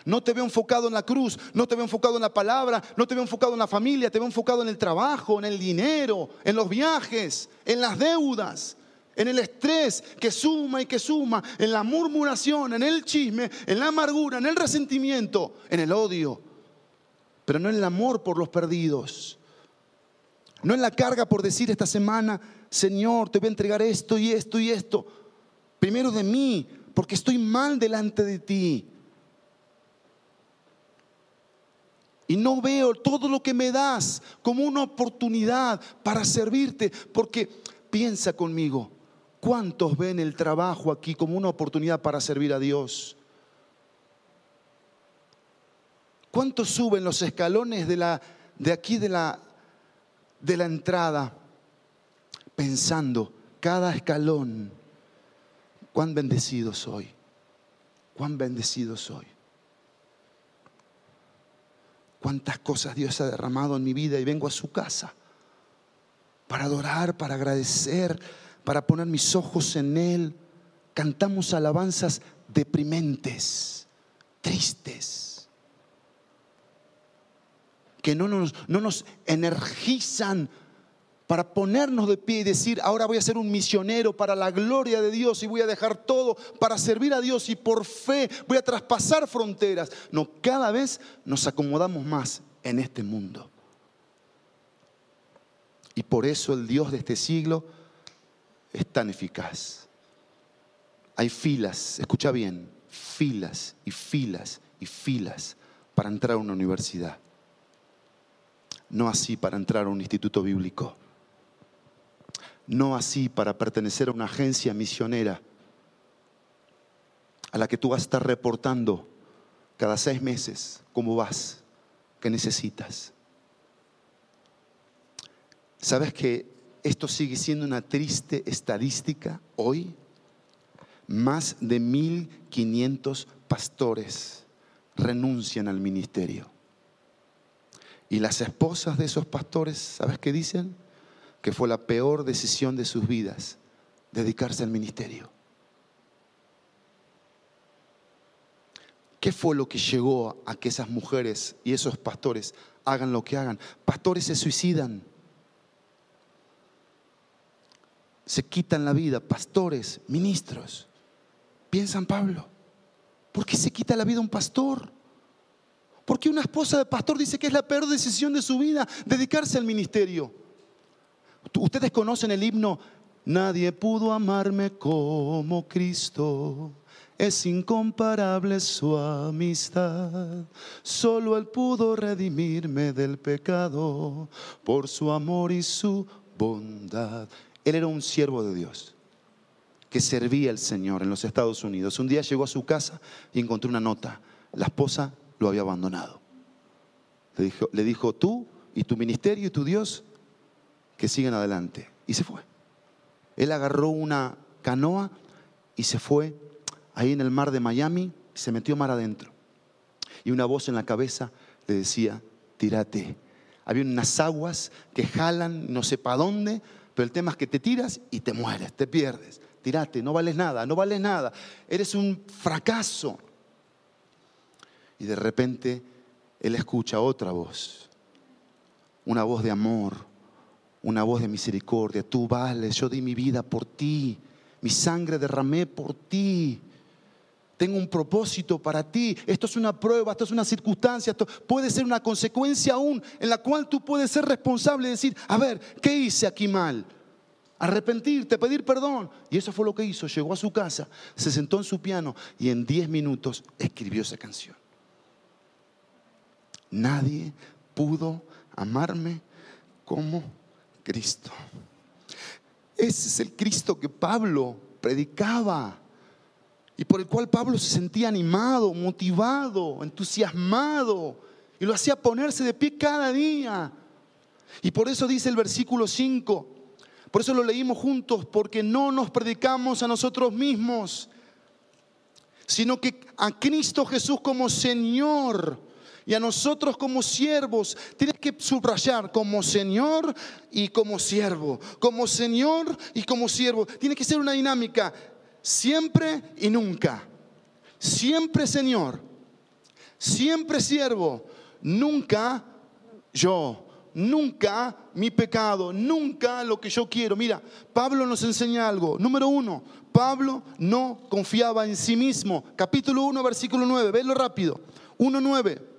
[SPEAKER 1] No te veo enfocado en la cruz, no te veo enfocado en la palabra, no te veo enfocado en la familia, te veo enfocado en el trabajo, en el dinero, en los viajes, en las deudas, en el estrés que suma y que suma, en la murmuración, en el chisme, en la amargura, en el resentimiento, en el odio, pero no en el amor por los perdidos. No en la carga por decir esta semana, Señor, te voy a entregar esto y esto y esto. Primero de mí, porque estoy mal delante de ti. Y no veo todo lo que me das como una oportunidad para servirte, porque piensa conmigo, ¿cuántos ven el trabajo aquí como una oportunidad para servir a Dios? ¿Cuántos suben los escalones de, la, de aquí de la, de la entrada pensando cada escalón, cuán bendecido soy, cuán bendecido soy? Cuántas cosas Dios ha derramado en mi vida y vengo a su casa para adorar, para agradecer, para poner mis ojos en Él. Cantamos alabanzas deprimentes, tristes. que no nos, no nos energizan para ponernos de pie y decir, ahora voy a ser un misionero para la gloria de Dios y voy a dejar todo para servir a Dios y por fe voy a traspasar fronteras. No, cada vez nos acomodamos más en este mundo. Y por eso el Dios de este siglo es tan eficaz. Hay filas, escucha bien, filas y filas y filas para entrar a una universidad. No así para entrar a un instituto bíblico. No así para pertenecer a una agencia misionera a la que tú vas a estar reportando cada seis meses cómo vas, qué necesitas. ¿Sabes que esto sigue siendo una triste estadística hoy? Más de 1.500 pastores renuncian al ministerio. Y las esposas de esos pastores, ¿sabes qué dicen? Que fue la peor decisión de sus vidas, dedicarse al ministerio. ¿Qué fue lo que llegó a que esas mujeres y esos pastores hagan lo que hagan? Pastores se suicidan se quitan la vida, pastores, ministros. Piensan Pablo, ¿por qué se quita la vida un pastor? ¿Por qué una esposa de pastor dice que es la peor decisión de su vida dedicarse al ministerio? Ustedes conocen el himno, nadie pudo amarme como Cristo. Es incomparable su amistad. Solo Él pudo redimirme del pecado por su amor y su bondad. Él era un siervo de Dios que servía al Señor en los Estados Unidos. Un día llegó a su casa y encontró una nota. La esposa lo había abandonado. Le dijo, le dijo tú y tu ministerio y tu Dios que sigan adelante. Y se fue. Él agarró una canoa y se fue ahí en el mar de Miami se metió mar adentro. Y una voz en la cabeza le decía, tírate. Había unas aguas que jalan no sé para dónde, pero el tema es que te tiras y te mueres, te pierdes. Tirate, no vales nada, no vales nada. Eres un fracaso. Y de repente él escucha otra voz. Una voz de amor, una voz de misericordia. Tú vales, yo di mi vida por ti. Mi sangre derramé por ti. Tengo un propósito para ti. Esto es una prueba, esto es una circunstancia, esto puede ser una consecuencia aún en la cual tú puedes ser responsable y decir, a ver, ¿qué hice aquí mal? Arrepentirte, pedir perdón. Y eso fue lo que hizo. Llegó a su casa, se sentó en su piano y en 10 minutos escribió esa canción. Nadie pudo amarme como Cristo. Ese es el Cristo que Pablo predicaba y por el cual Pablo se sentía animado, motivado, entusiasmado y lo hacía ponerse de pie cada día. Y por eso dice el versículo 5, por eso lo leímos juntos, porque no nos predicamos a nosotros mismos, sino que a Cristo Jesús como Señor y a nosotros como siervos. Tienes que subrayar como Señor y como siervo, como Señor y como siervo. Tiene que ser una dinámica siempre y nunca. Siempre Señor, siempre siervo, nunca yo, nunca mi pecado, nunca lo que yo quiero. Mira, Pablo nos enseña algo. Número uno, Pablo no confiaba en sí mismo. Capítulo 1, versículo 9, vedlo rápido. 1.9.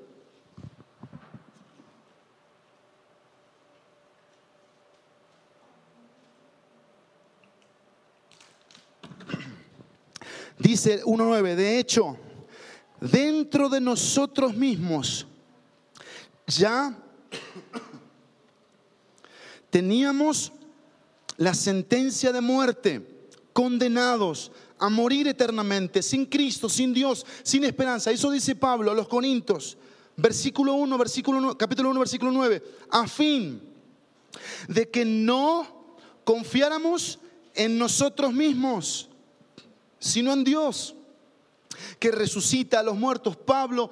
[SPEAKER 1] Dice 1.9, de hecho, dentro de nosotros mismos ya teníamos la sentencia de muerte, condenados a morir eternamente, sin Cristo, sin Dios, sin esperanza. Eso dice Pablo a los Corintios, versículo 1, versículo capítulo 1, versículo 9, a fin de que no confiáramos en nosotros mismos sino en Dios, que resucita a los muertos. Pablo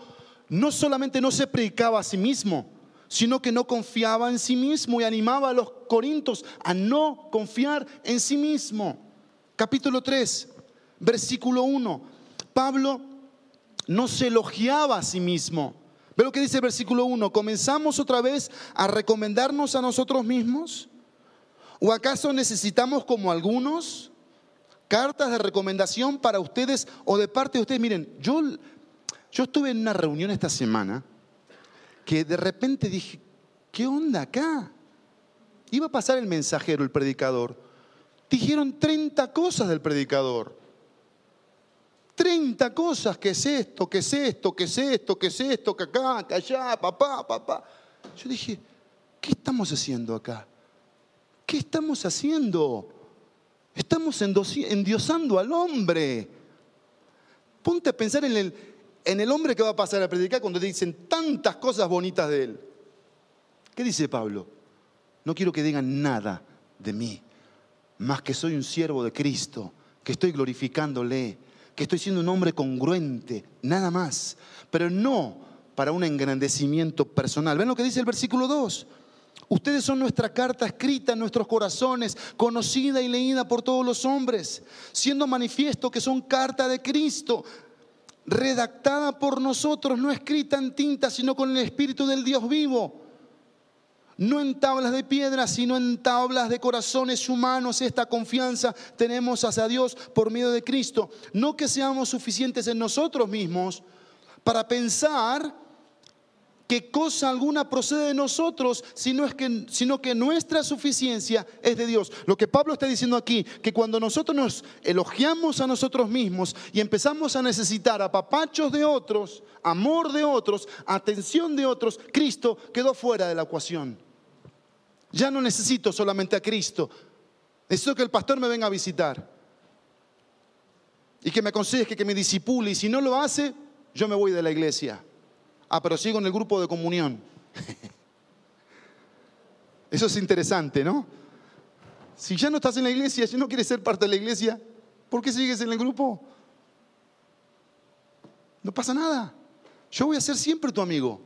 [SPEAKER 1] no solamente no se predicaba a sí mismo, sino que no confiaba en sí mismo y animaba a los corintos a no confiar en sí mismo. Capítulo 3, versículo 1. Pablo no se elogiaba a sí mismo. Ve lo que dice el versículo 1. ¿Comenzamos otra vez a recomendarnos a nosotros mismos? ¿O acaso necesitamos como algunos cartas de recomendación para ustedes o de parte de ustedes? Miren, yo, yo estuve en una reunión esta semana que de repente dije, ¿qué onda acá? Iba a pasar el mensajero, el predicador. Dijeron 30 cosas del predicador. 30 cosas, ¿qué es esto? ¿Qué es esto? ¿Qué es esto? ¿Qué es esto? ¿Qué acá? ¿Qué allá? Papá, papá. Yo dije, ¿qué estamos haciendo acá? ¿Qué estamos haciendo? Estamos endiosando al hombre. Ponte a pensar en el, en el hombre que va a pasar a predicar cuando te dicen tantas cosas bonitas de él. ¿Qué dice Pablo? No quiero que digan nada de mí, más que soy un siervo de Cristo, que estoy glorificándole, que estoy siendo un hombre congruente, nada más, pero no para un engrandecimiento personal. ¿Ven lo que dice el versículo 2? Ustedes son nuestra carta escrita en nuestros corazones, conocida y leída por todos los hombres, siendo manifiesto que son carta de Cristo, redactada por nosotros, no escrita en tinta, sino con el Espíritu del Dios vivo. No en tablas de piedra, sino en tablas de corazones humanos. Esta confianza tenemos hacia Dios por medio de Cristo. No que seamos suficientes en nosotros mismos para pensar que cosa alguna procede de nosotros, sino, es que, sino que nuestra suficiencia es de Dios. Lo que Pablo está diciendo aquí, que cuando nosotros nos elogiamos a nosotros mismos y empezamos a necesitar apapachos de otros, amor de otros, atención de otros, Cristo quedó fuera de la ecuación. Ya no necesito solamente a Cristo, necesito que el pastor me venga a visitar y que me aconseje, que me disipule, y si no lo hace, yo me voy de la iglesia. Ah, pero sigo en el grupo de comunión. [LAUGHS] Eso es interesante, ¿no? Si ya no estás en la iglesia, si no quieres ser parte de la iglesia, ¿por qué sigues en el grupo? No pasa nada. Yo voy a ser siempre tu amigo.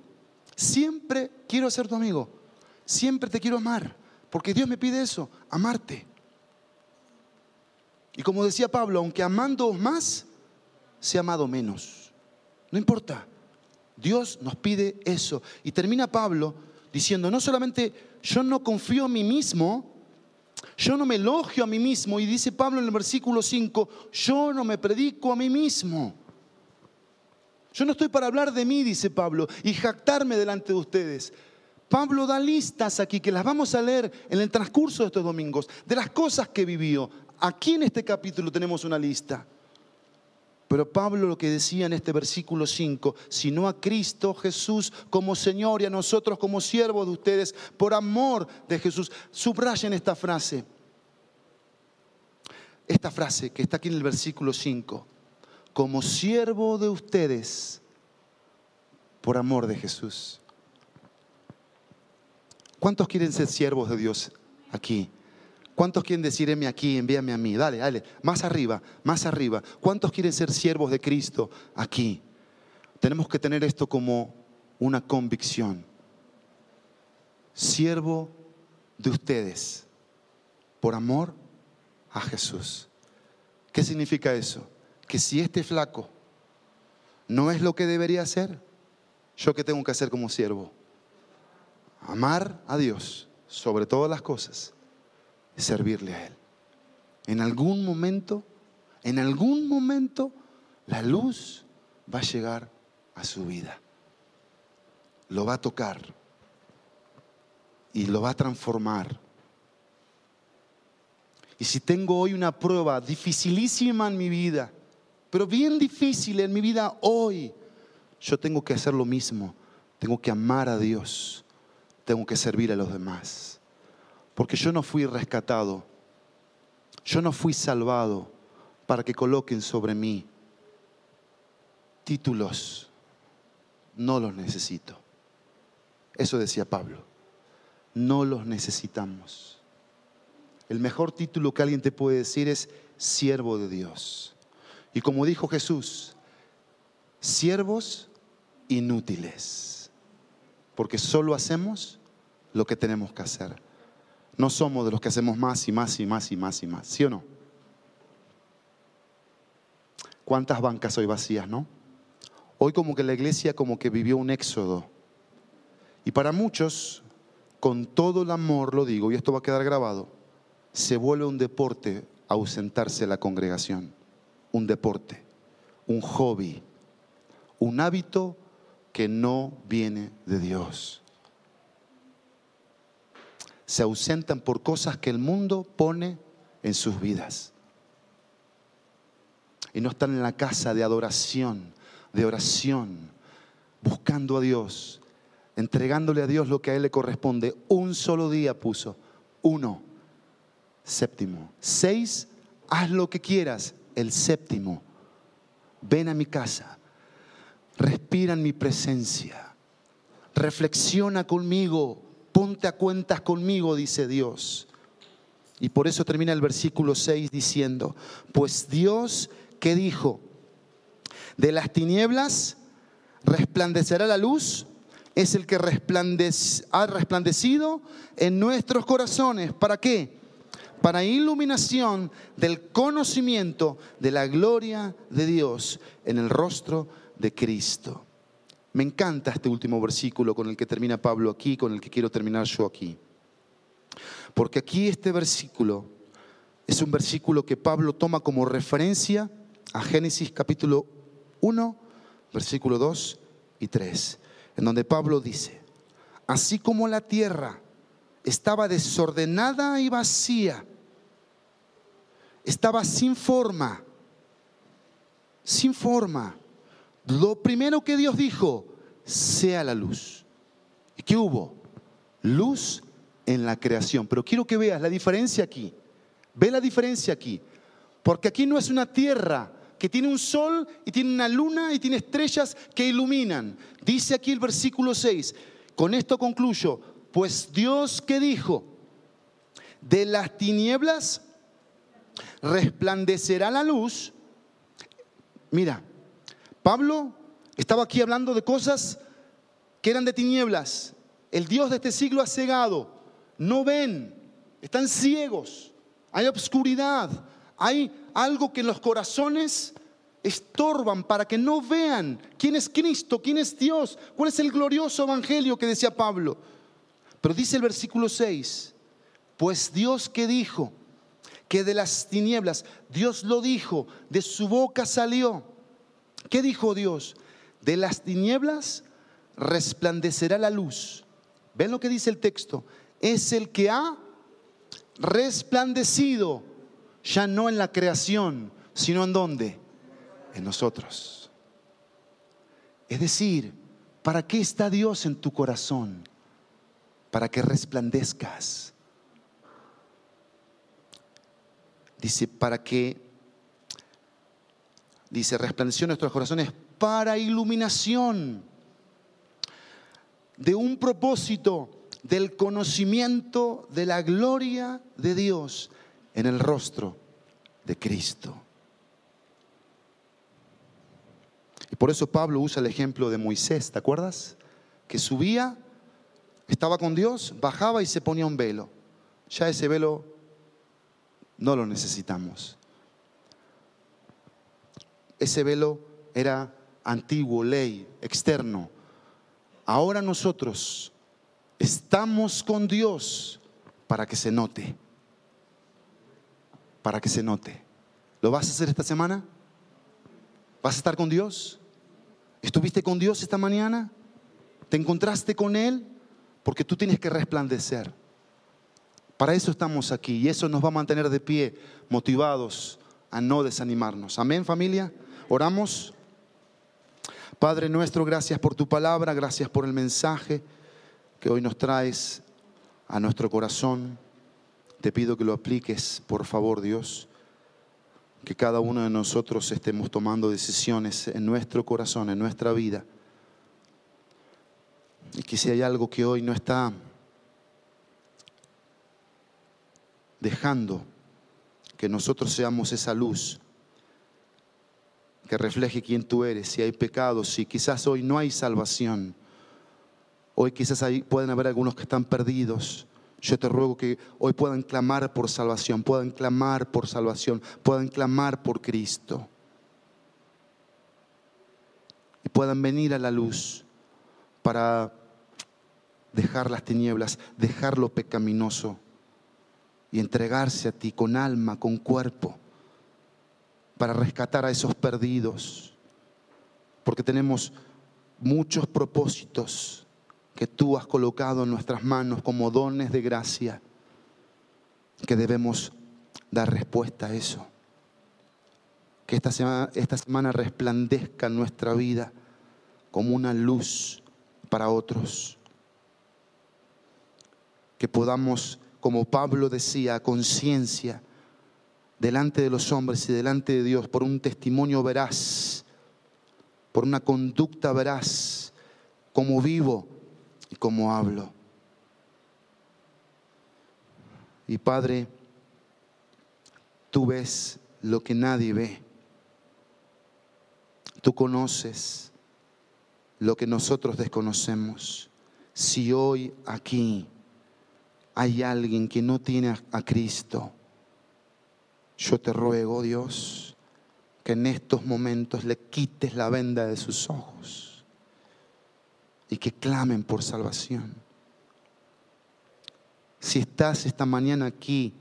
[SPEAKER 1] Siempre quiero ser tu amigo. Siempre te quiero amar. Porque Dios me pide eso, amarte. Y como decía Pablo, aunque amando más, sea amado menos. No importa. Dios nos pide eso. Y termina Pablo diciendo, no solamente yo no confío en mí mismo, yo no me elogio a mí mismo, y dice Pablo en el versículo 5, yo no me predico a mí mismo. Yo no estoy para hablar de mí, dice Pablo, y jactarme delante de ustedes. Pablo da listas aquí que las vamos a leer en el transcurso de estos domingos, de las cosas que vivió. Aquí en este capítulo tenemos una lista. Pero Pablo lo que decía en este versículo 5, sino a Cristo Jesús como Señor y a nosotros como siervos de ustedes, por amor de Jesús. Subrayen esta frase. Esta frase que está aquí en el versículo 5. Como siervo de ustedes, por amor de Jesús. ¿Cuántos quieren ser siervos de Dios aquí? ¿Cuántos quieren decir, aquí, envíame a mí? Dale, dale, más arriba, más arriba. ¿Cuántos quieren ser siervos de Cristo aquí? Tenemos que tener esto como una convicción. Siervo de ustedes, por amor a Jesús. ¿Qué significa eso? Que si este flaco no es lo que debería hacer, ¿yo qué tengo que hacer como siervo? Amar a Dios sobre todas las cosas servirle a Él. En algún momento, en algún momento, la luz va a llegar a su vida. Lo va a tocar y lo va a transformar. Y si tengo hoy una prueba dificilísima en mi vida, pero bien difícil en mi vida hoy, yo tengo que hacer lo mismo. Tengo que amar a Dios. Tengo que servir a los demás. Porque yo no fui rescatado, yo no fui salvado para que coloquen sobre mí títulos. No los necesito. Eso decía Pablo. No los necesitamos. El mejor título que alguien te puede decir es siervo de Dios. Y como dijo Jesús, siervos inútiles. Porque solo hacemos lo que tenemos que hacer. No somos de los que hacemos más y más y más y más y más, ¿sí o no? ¿Cuántas bancas hoy vacías, no? Hoy como que la iglesia como que vivió un éxodo. Y para muchos, con todo el amor lo digo, y esto va a quedar grabado, se vuelve un deporte ausentarse de la congregación. Un deporte, un hobby, un hábito que no viene de Dios. Se ausentan por cosas que el mundo pone en sus vidas. Y no están en la casa de adoración, de oración, buscando a Dios, entregándole a Dios lo que a Él le corresponde. Un solo día puso, uno, séptimo. Seis, haz lo que quieras, el séptimo. Ven a mi casa, respira en mi presencia, reflexiona conmigo, ponte a cuentas conmigo, dice Dios. Y por eso termina el versículo 6 diciendo, pues Dios que dijo, de las tinieblas resplandecerá la luz, es el que ha resplandecido en nuestros corazones. ¿Para qué? Para iluminación del conocimiento de la gloria de Dios en el rostro de Cristo. Me encanta este último versículo con el que termina Pablo aquí, con el que quiero terminar yo aquí. Porque aquí este versículo es un versículo que Pablo toma como referencia a Génesis capítulo 1, versículo 2 y 3, en donde Pablo dice, así como la tierra estaba desordenada y vacía, estaba sin forma, sin forma, lo primero que Dios dijo, sea la luz. ¿Y qué hubo? Luz en la creación. Pero quiero que veas la diferencia aquí. Ve la diferencia aquí. Porque aquí no es una tierra que tiene un sol y tiene una luna y tiene estrellas que iluminan. Dice aquí el versículo 6, con esto concluyo, pues Dios que dijo, de las tinieblas resplandecerá la luz. Mira, Pablo estaba aquí hablando de cosas que eran de tinieblas. El Dios de este siglo ha cegado, no ven, están ciegos, hay obscuridad, hay algo que en los corazones estorban para que no vean quién es Cristo, quién es Dios, cuál es el glorioso evangelio que decía Pablo. Pero dice el versículo 6, pues Dios que dijo que de las tinieblas, Dios lo dijo, de su boca salió. ¿Qué dijo Dios? De las tinieblas resplandecerá la luz. ¿Ven lo que dice el texto? Es el que ha resplandecido ya no en la creación, sino en dónde? En nosotros. Es decir, ¿para qué está Dios en tu corazón? Para que resplandezcas. Dice, para que, dice, resplandeció en nuestros corazones para iluminación de un propósito del conocimiento de la gloria de Dios en el rostro de Cristo. Y por eso Pablo usa el ejemplo de Moisés, ¿te acuerdas? Que subía, estaba con Dios, bajaba y se ponía un velo. Ya ese velo no lo necesitamos. Ese velo era antiguo, ley, externo. Ahora nosotros estamos con Dios para que se note para que se note. ¿Lo vas a hacer esta semana? ¿Vas a estar con Dios? ¿Estuviste con Dios esta mañana? ¿Te encontraste con Él? Porque tú tienes que resplandecer. Para eso estamos aquí y eso nos va a mantener de pie, motivados a no desanimarnos. Amén familia. Oramos. Padre nuestro, gracias por tu palabra, gracias por el mensaje que hoy nos traes a nuestro corazón. Te pido que lo apliques, por favor, Dios. Que cada uno de nosotros estemos tomando decisiones en nuestro corazón, en nuestra vida. Y que si hay algo que hoy no está dejando que nosotros seamos esa luz que refleje quién tú eres, si hay pecados, si quizás hoy no hay salvación, hoy quizás hay, pueden haber algunos que están perdidos, yo te ruego que hoy puedan clamar por salvación, puedan clamar por salvación, puedan clamar por Cristo. Y puedan venir a la luz para dejar las tinieblas, dejar lo pecaminoso y entregarse a ti con alma, con cuerpo, para rescatar a esos perdidos, porque tenemos muchos propósitos que tú has colocado en nuestras manos como dones de gracia, que debemos dar respuesta a eso. Que esta semana, esta semana resplandezca nuestra vida como una luz para otros. Que podamos, como Pablo decía, conciencia, delante de los hombres y delante de Dios, por un testimonio veraz, por una conducta veraz, como vivo y como hablo. Y Padre, tú ves lo que nadie ve. Tú conoces lo que nosotros desconocemos. Si hoy aquí hay alguien que no tiene a Cristo, yo te ruego, Dios, que en estos momentos le quites la venda de sus ojos y que clamen por salvación. Si estás esta mañana aquí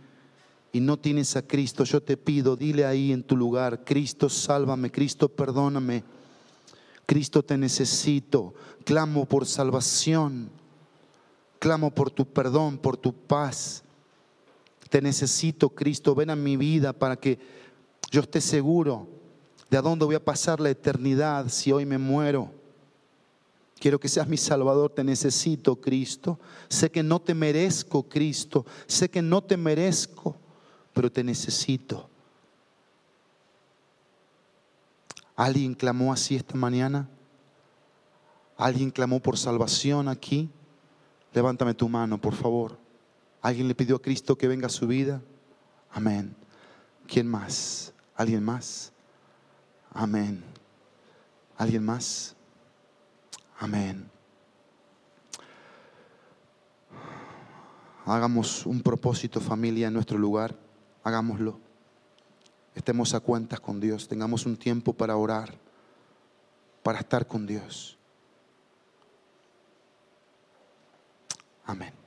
[SPEAKER 1] y no tienes a Cristo, yo te pido, dile ahí en tu lugar, Cristo sálvame, Cristo perdóname, Cristo te necesito, clamo por salvación, clamo por tu perdón, por tu paz. Te necesito, Cristo, ven a mi vida para que yo esté seguro de a dónde voy a pasar la eternidad si hoy me muero. Quiero que seas mi Salvador, te necesito, Cristo. Sé que no te merezco, Cristo. Sé que no te merezco pero te necesito. ¿Alguien clamó así esta mañana? ¿Alguien clamó por salvación aquí? Levántame tu mano, por favor. ¿Alguien le pidió a Cristo que venga a su vida? Amén. ¿Quién más? ¿Alguien más? Amén. ¿Alguien más? Amén. Hagamos un propósito familia en nuestro lugar hagámoslo. Estemos a cuentas con Dios, tengamos un tiempo para orar, para estar con Dios. Amén.